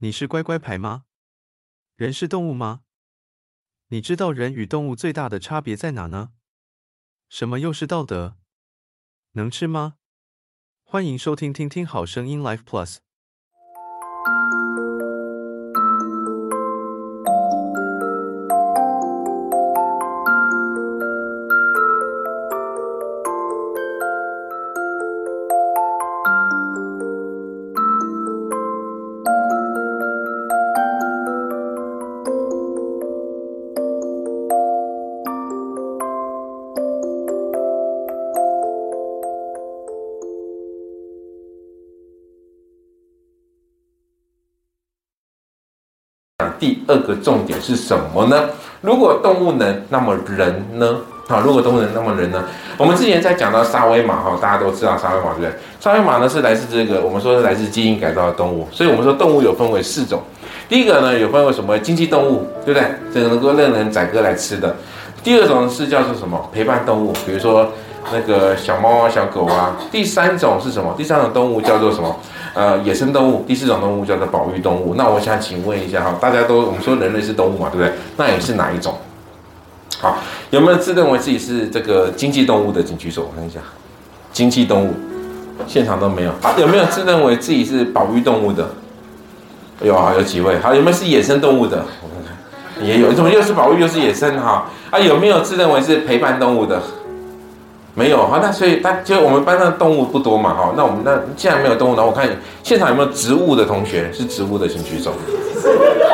你是乖乖牌吗？人是动物吗？你知道人与动物最大的差别在哪呢？什么又是道德？能吃吗？欢迎收听听听好声音 Life Plus。第二个重点是什么呢？如果动物能，那么人呢？好，如果动物能，那么人呢？我们之前在讲到沙威玛哈，大家都知道沙威玛对不对？沙威玛呢是来自这个，我们说是来自基因改造的动物，所以我们说动物有分为四种。第一个呢有分为什么经济动物，对不对？这个能够任人宰割来吃的。第二种是叫做什么陪伴动物，比如说那个小猫啊、小狗啊。第三种是什么？第三种动物叫做什么？呃，野生动物。第四种动物叫做保育动物。那我想请问一下哈，大家都我们说人类是动物嘛，对不对？那也是哪一种？好，有没有自认为自己是这个经济动物的，请举手，我看一下。经济动物，现场都没有。好，有没有自认为自己是保育动物的？有啊，有几位。好，有没有是野生动物的？我看看，也有。怎么又是保育又是野生哈？啊，有没有自认为是陪伴动物的？没有哈，那所以大就我们班上动物不多嘛哈，那我们那既然没有动物，那我看现场有没有植物的同学是植物的，请举手。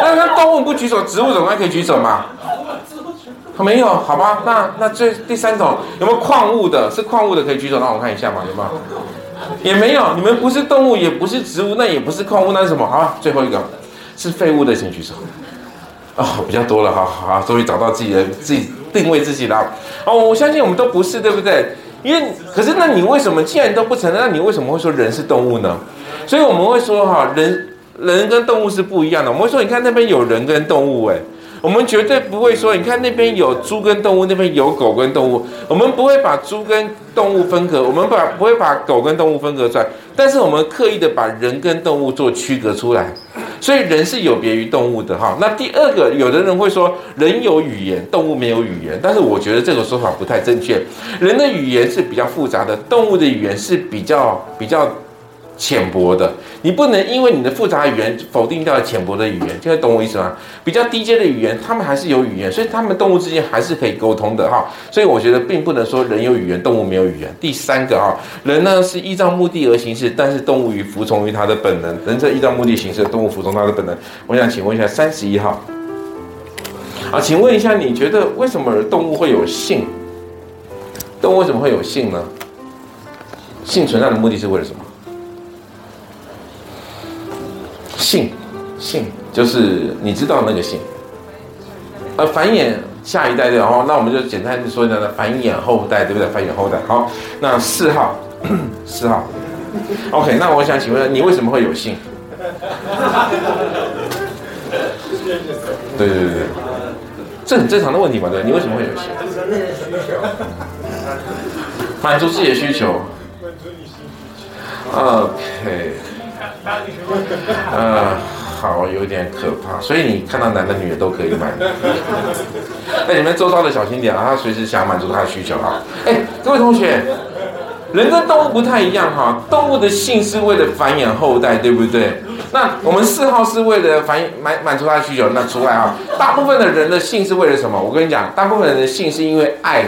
那那动物不举手，植物总该可以举手嘛？没有，好吧？那那最第三种有没有矿物的？是矿物的可以举手，让我看一下嘛，有没有？也没有，你们不是动物，也不是植物，那也不是矿物，那是什么？好，最后一个是废物的，请举手。哦，比较多了哈，好，终于找到自己的自己。定位自己了哦，我相信我们都不是，对不对？因为可是，那你为什么既然都不承认，那你为什么会说人是动物呢？所以我们会说哈，人人跟动物是不一样的。我们会说，你看那边有人跟动物，诶。我们绝对不会说，你看那边有猪跟动物，那边有狗跟动物，我们不会把猪跟动物分隔，我们把不会把狗跟动物分隔出来，但是我们刻意的把人跟动物做区隔出来，所以人是有别于动物的哈。那第二个，有的人会说人有语言，动物没有语言，但是我觉得这个说法不太正确。人的语言是比较复杂的，动物的语言是比较比较。浅薄的，你不能因为你的复杂语言否定掉浅薄的语言，听得懂我意思吗？比较低阶的语言，他们还是有语言，所以他们动物之间还是可以沟通的哈。所以我觉得并不能说人有语言，动物没有语言。第三个哈，人呢是依照目的而行事，但是动物与服从于它的本能。人在依照目的行事，动物服从它的本能。我想请问一下三十一号，啊，请问一下，你觉得为什么动物会有性？动物为什么会有性呢？性存在的目的是为了什么？性，性就是你知道那个性，呃，繁衍下一代对，然后那我们就简单说一下，繁衍后代对不对？繁衍后代。好，那四号，四号，OK，那我想请问你为什么会有性？对对对对，这很正常的问题嘛，对，你为什么会有性？满足自己的需求。OK。呃，好，有点可怕，所以你看到男的女的都可以买。那，你们周遭的小心点啊，他随时想满足他的需求啊。哎，各位同学，人跟动物不太一样哈，动物的性是为了繁衍后代，对不对？那我们四号是为了繁满满足他的需求，那除外啊，大部分的人的性是为了什么？我跟你讲，大部分人的性是因为爱。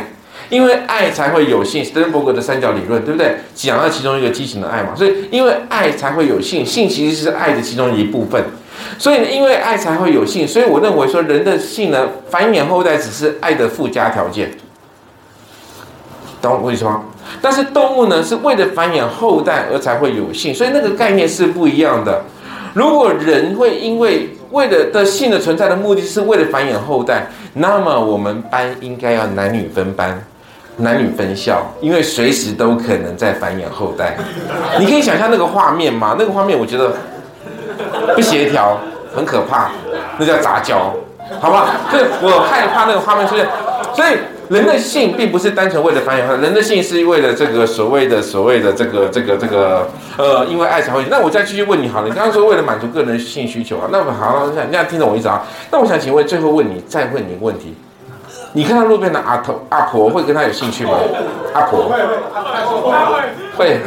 因为爱才会有性，斯德哥尔摩的三角理论，对不对？讲到其中一个畸形的爱嘛，所以因为爱才会有性，性其实是爱的其中一部分。所以呢因为爱才会有性，所以我认为说人的性呢，繁衍后代只是爱的附加条件，懂我意思吗？但是动物呢，是为了繁衍后代而才会有性，所以那个概念是不一样的。如果人会因为为了的性的存在的目的是为了繁衍后代，那么我们班应该要男女分班。男女分校，因为随时都可能在繁衍后代。你可以想象那个画面吗？那个画面我觉得不协调，很可怕，那叫杂交，好不好？所以我害怕那个画面出现。所以人的性并不是单纯为了繁衍后代，人的性是为了这个所谓的所谓的这个这个这个呃，因为爱才会。那我再继续问你好了，你刚刚说为了满足个人性需求啊，那我好，这样听懂我意思啊？那我想请问，最后问你，再问你一个问题。你看到路边的阿头阿婆会跟他有兴趣吗？阿婆。会会。会，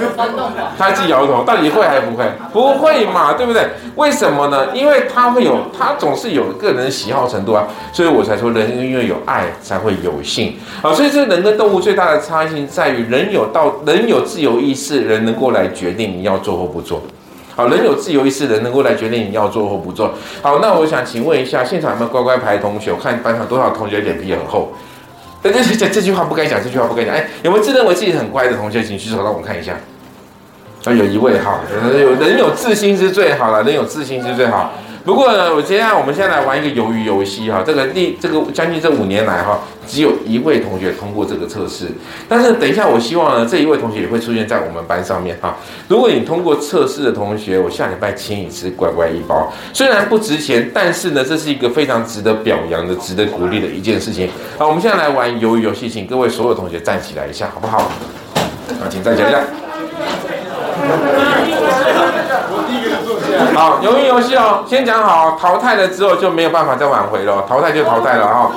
他自己摇头，到底会。还是不会？不会。嘛，对不对？为什么呢？因为他会。有，他总是有个人喜好程度啊，所以我才说人因为有爱才会。有性啊。所以这人跟动物最大的差异性在于人有道，人有自由意识，人能够来决定你要做或不做。好，人有自由意识，人能够来决定你要做或不做。好，那我想请问一下，现场有没有乖乖牌同学？我看班上多少同学脸皮很厚？但这这这句话不该讲，这句话不该讲。哎，有没有自认为自己很乖的同学？请举手让我看一下。啊，有一位哈，有人有自信是最好了，人有自信是最好。不过，我接下来我们现在来玩一个鱿鱼游戏哈。这个第这个将近这五年来哈，只有一位同学通过这个测试。但是等一下，我希望呢，这一位同学也会出现在我们班上面哈。如果你通过测试的同学，我下礼拜请你吃乖乖一包。虽然不值钱，但是呢，这是一个非常值得表扬的、值得鼓励的一件事情。好，我们现在来玩鱿鱼游戏，请各位所有同学站起来一下，好不好？好，请站起来一下。好，鱿鱼游戏哦，先讲好，淘汰了之后就没有办法再挽回了，淘汰就淘汰了哈。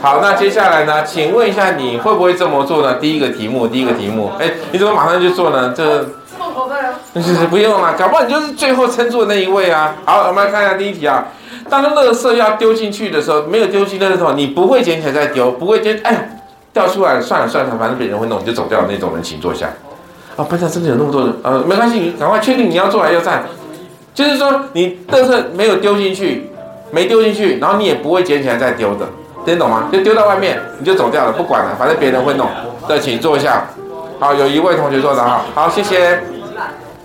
好，那接下来呢？请问一下，你会不会这么做呢？第一个题目，第一个题目，哎，你怎么马上就做呢？这淘汰啊？是是，不用了，搞不好你就是最后撑住的那一位啊。好，我们来看一下第一题啊。当垃圾要丢进去的时候，没有丢进垃圾桶，你不会捡起来再丢，不会捡，哎，掉出来了，算了算了，反正别人会弄，你就走掉那种人，请坐下。啊，班上真的有那么多人，呃，没关系，你赶快确定你要坐还要站。就是说，你垃圾没有丢进去，没丢进去，然后你也不会捡起来再丢的，听懂吗？就丢到外面，你就走掉了，不管了，反正别人会弄。对，请坐一下。好，有一位同学坐的哈，好，谢谢。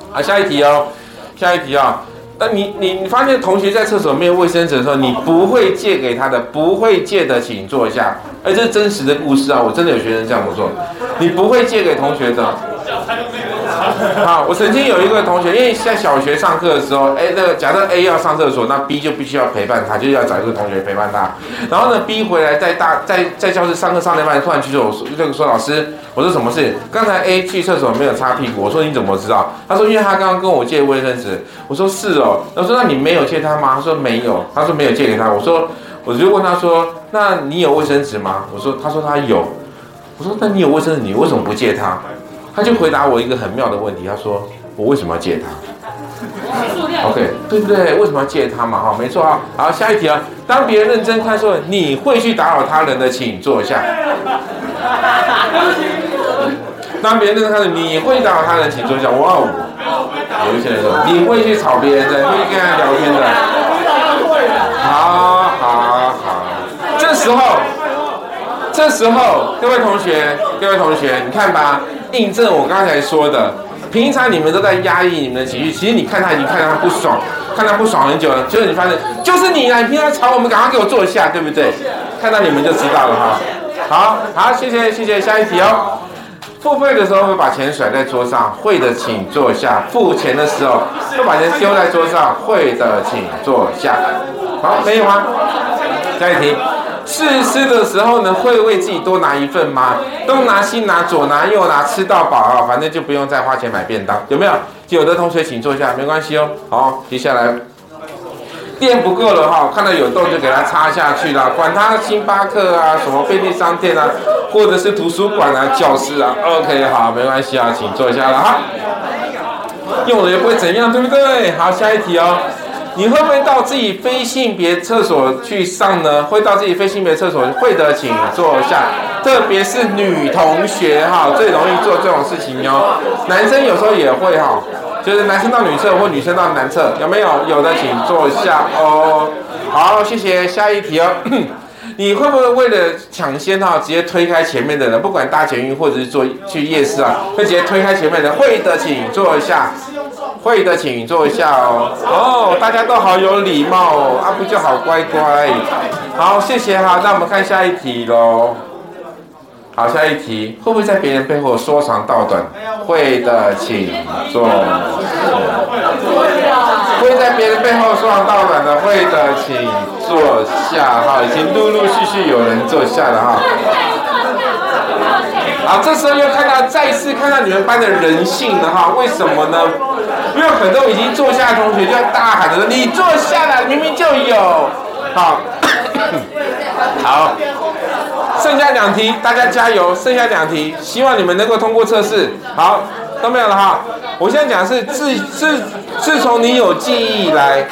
好，下一题哦，下一题啊、哦。那你你你发现同学在厕所没有卫生纸的时候，你不会借给他的，不会借的，请坐一下。哎，这是真实的故事啊，我真的有学生这样子做，你不会借给同学的。好，我曾经有一个同学，因为在小学上课的时候，哎，那个假设 A 要上厕所，那 B 就必须要陪伴他，就要找一个同学陪伴他。然后呢，B 回来在大在在教室上课上到一半，突然去说，我说这个说老师，我说什么事？刚才 A 去厕所没有擦屁股，我说你怎么知道？他说因为他刚刚跟我借卫生纸。我说是哦，他说那你没有借他吗？他说没有，他说没有借给他。我说我就问他说，那你有卫生纸吗？我说他说他有。我说那你有卫生纸，你为什么不借他？他就回答我一个很妙的问题，他说：“我为什么要借他？”OK，对不对？为什么要借他嘛？哈，没错啊。好，下一题啊。当别人认真看说你会去打扰他人的，请坐下。当别人认真看说你会打扰他人，请坐下。哇哦，有一些人说你会去吵别人的，会去跟他聊天的。好好好，这时候，这时候，各位同学，各位同学，你看吧。印证我刚才说的，平常你们都在压抑你们的情绪，其实你看他已经看到他不爽，看他不爽很久了，结果你发现就是你啊！你平常吵我们，赶快给我坐下，对不对？看到你们就知道了哈。好好，谢谢谢谢，下一题哦。付费的时候会把钱甩在桌上，会的请坐下。付钱的时候会把钱丢在桌上，会的请坐下。好，可以吗？下一题。试吃的时候呢，会为自己多拿一份吗？东拿西拿，左拿右拿，吃到饱啊！反正就不用再花钱买便当，有没有？有的同学请坐下，没关系哦。好，接下来电不够了哈，看到有洞就给它插下去了，管它星巴克啊，什么便利商店啊，或者是图书馆啊、教室啊。OK，好，没关系啊，请坐下了哈。用了也不会怎样，对不对？好，下一题哦。你会不会到自己非性别厕所去上呢？会到自己非性别厕所会的，请坐下。特别是女同学哈，最容易做这种事情哟。男生有时候也会哈，就是男生到女厕或女生到男厕，有没有？有的请坐下哦。好，谢谢。下一题哦。你会不会为了抢先哈，直接推开前面的人？不管搭捷运或者是坐去夜市啊，会直接推开前面的人？会的，请坐一下。会的，请坐一下哦。哦，大家都好有礼貌哦，啊不就好乖乖。好，谢谢哈。那我们看下一题喽。好，下一题，会不会在别人背后说长道短？会的，请坐。会在别人背后说长道短的？会的，请坐下。哈，已经陆陆续续有人坐下了哈。好，这时候又看到再次看到你们班的人性了哈？为什么呢？因为很多已经坐下的同学就要大喊着说：“你坐下了，明明就有。”好，好，剩下两题，大家加油！剩下两题，希望你们能够通过测试。好，都没有了哈。我现在讲的是自自自从你有记忆以来。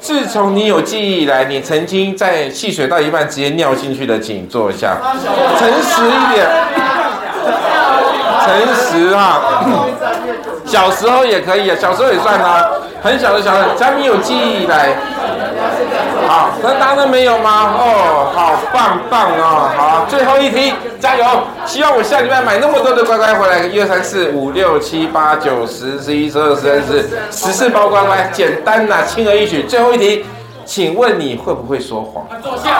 自从你有记忆以来，你曾经在戏水到一半直接尿进去的，请坐下，诚实一点，诚实啊，小时候也可以啊，小时候也算啊，很小的小孩，只要你有记忆来。好，那答案没有吗？哦，好棒棒哦，好，最后一题，加油！希望我下礼拜买那么多的乖乖回来，一二三四五六七八九十十一十二十三十四十四包乖乖，简单呐，轻而易举。最后一题，请问你会不会说谎？坐下。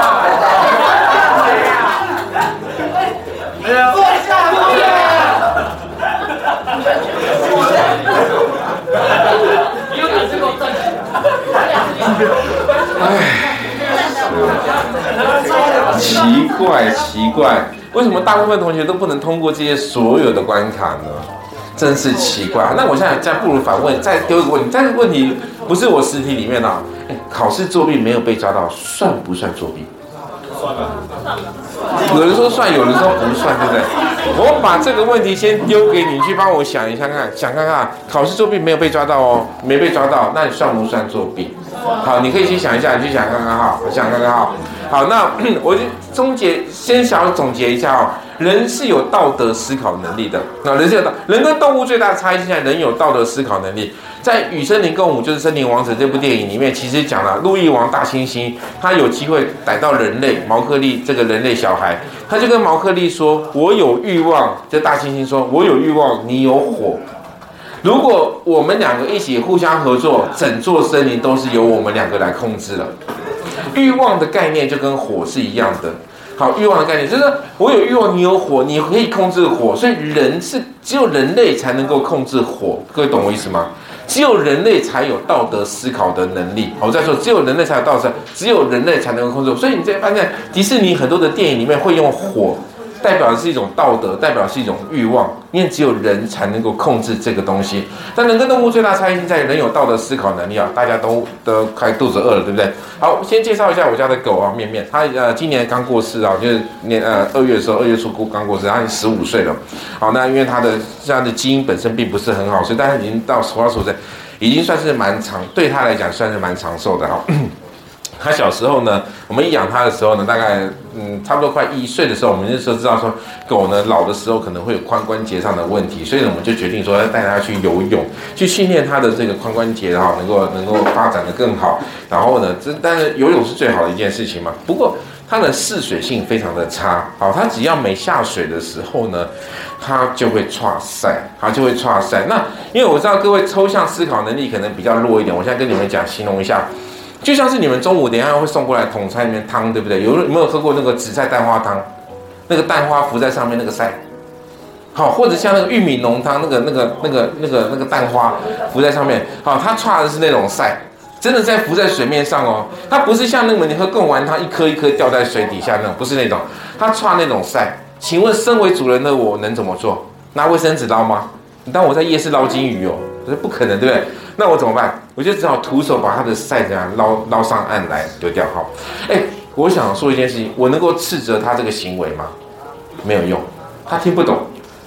奇怪，为什么大部分同学都不能通过这些所有的关卡呢？真是奇怪。那我现在再不如反问，再丢一个问题，这个问题不是我实体里面的，哎，考试作弊没有被抓到，算不算作弊？算了。有人说算，有人说不算，对不对？我把这个问题先丢给你，去帮我想一下看，想看看，考试作弊没有被抓到哦，没被抓到，那你算不算作弊？好，你可以去想一下，你去想看看哈，想看看哈。好，那 我就总结，先想要总结一下哦。人是有道德思考能力的，那人是有道，人跟动物最大的差异，现在人有道德思考能力。在《与森林共舞》就是《森林王子》这部电影里面，其实讲了路易王大猩猩，他有机会逮到人类毛克利这个人类小孩，他就跟毛克利说：“我有欲望。”这大猩猩说：“我有欲望，你有火。如果我们两个一起互相合作，整座森林都是由我们两个来控制了。欲望的概念就跟火是一样的。好，欲望的概念就是我有欲望，你有火，你可以控制火，所以人是只有人类才能够控制火。各位懂我意思吗？”只有人类才有道德思考的能力。我再说，只有人类才有道德，只有人类才能够控制。所以你这发现，迪士尼很多的电影里面会用火。代表的是一种道德，代表是一种欲望，因为只有人才能够控制这个东西。但人跟动物最大差异性在于人有道德思考能力啊！大家都都快肚子饿了，对不对？好，先介绍一下我家的狗啊，面面，它呃今年刚过世啊，就是年呃二月的时候，二月初刚过世，它已经十五岁了。好，那因为它的这样的基因本身并不是很好，所以但是已经到实话实说，已经算是蛮长，对它来讲算是蛮长寿的哈。他小时候呢，我们一养他的时候呢，大概嗯差不多快一岁的时候，我们就说知道说狗呢老的时候可能会有髋关节上的问题，所以呢我们就决定说要带它去游泳，去训练它的这个髋关节，然后能够能够发展得更好。然后呢，这但是游泳是最好的一件事情嘛。不过它的适水性非常的差，好，它只要没下水的时候呢，它就会剉赛，它就会剉赛。那因为我知道各位抽象思考能力可能比较弱一点，我现在跟你们讲形容一下。就像是你们中午等下会送过来桶菜里面汤，对不对？有有没有喝过那个紫菜蛋花汤？那个蛋花浮在上面那个赛，好，或者像那个玉米浓汤，那个那个那个那个那个蛋花浮在上面，好，它剉的是那种赛，真的在浮在水面上哦。它不是像那个你喝贡丸汤一颗一颗掉在水底下那种，不是那种，它剉那种赛。请问身为主人的我能怎么做？拿卫生纸捞吗？你当我在夜市捞金鱼哦？这是不可能，对不对？那我怎么办？我就只好徒手把他的赛这样捞捞上岸来丢掉。好，哎，我想说一件事情，我能够斥责他这个行为吗？没有用，他听不懂，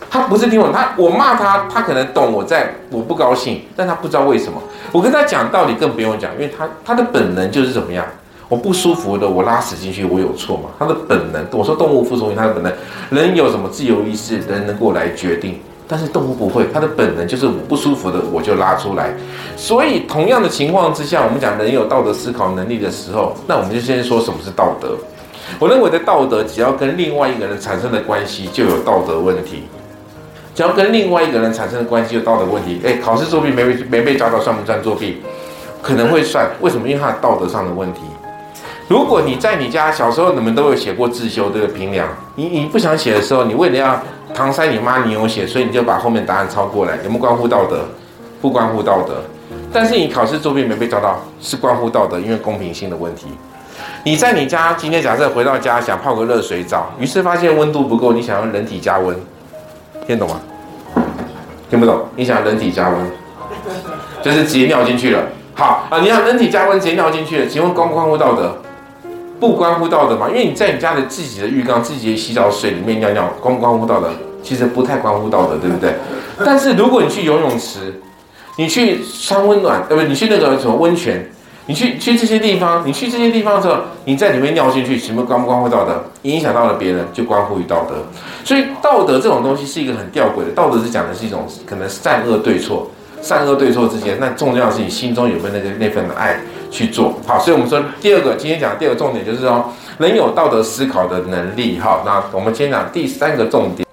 他不是听不懂，他我骂他，他可能懂我在我不高兴，但他不知道为什么。我跟他讲道理更不用讲，因为他他的本能就是怎么样，我不舒服的，我拉屎进去，我有错吗？他的本能，我说动物服从于他的本能，人有什么自由意识，人能够来决定。但是动物不会，它的本能就是我不舒服的我就拉出来。所以同样的情况之下，我们讲人有道德思考能力的时候，那我们就先说什么是道德。我认为的道德，只要跟另外一个人产生的关系就有道德问题。只要跟另外一个人产生的关系有道德问题，哎，考试作弊没没被抓到算不算作弊？可能会算。为什么？因为他道德上的问题。如果你在你家小时候，你们都有写过自修这个评量，你你不想写的时候，你为了要搪塞你妈，你有写，所以你就把后面答案抄过来，有没有关乎道德？不关乎道德。但是你考试作弊没被抓到，是关乎道德，因为公平性的问题。你在你家今天假设回到家想泡个热水澡，于是发现温度不够，你想用人体加温，听懂吗？听不懂？你想要人体加温，就是直接尿进去了。好啊，你想人体加温直接尿进去了，请问关不关乎道德？不关乎道德吗？因为你在你家的自己的浴缸、自己的洗澡水里面尿尿，关不关乎道德？其实不太关乎道德，对不对？但是如果你去游泳池，你去穿温暖，对不对？你去那个什么温泉，你去去这些地方，你去这些地方的时候，你在里面尿进去，什么关不关乎道德？影响到了别人，就关乎于道德。所以道德这种东西是一个很吊诡的，道德是讲的是一种可能善恶对错，善恶对错之间，那重要的是你心中有没有那个那份爱。去做好，所以我们说第二个，今天讲的第二个重点就是说，人有道德思考的能力。哈，那我们今天讲第三个重点。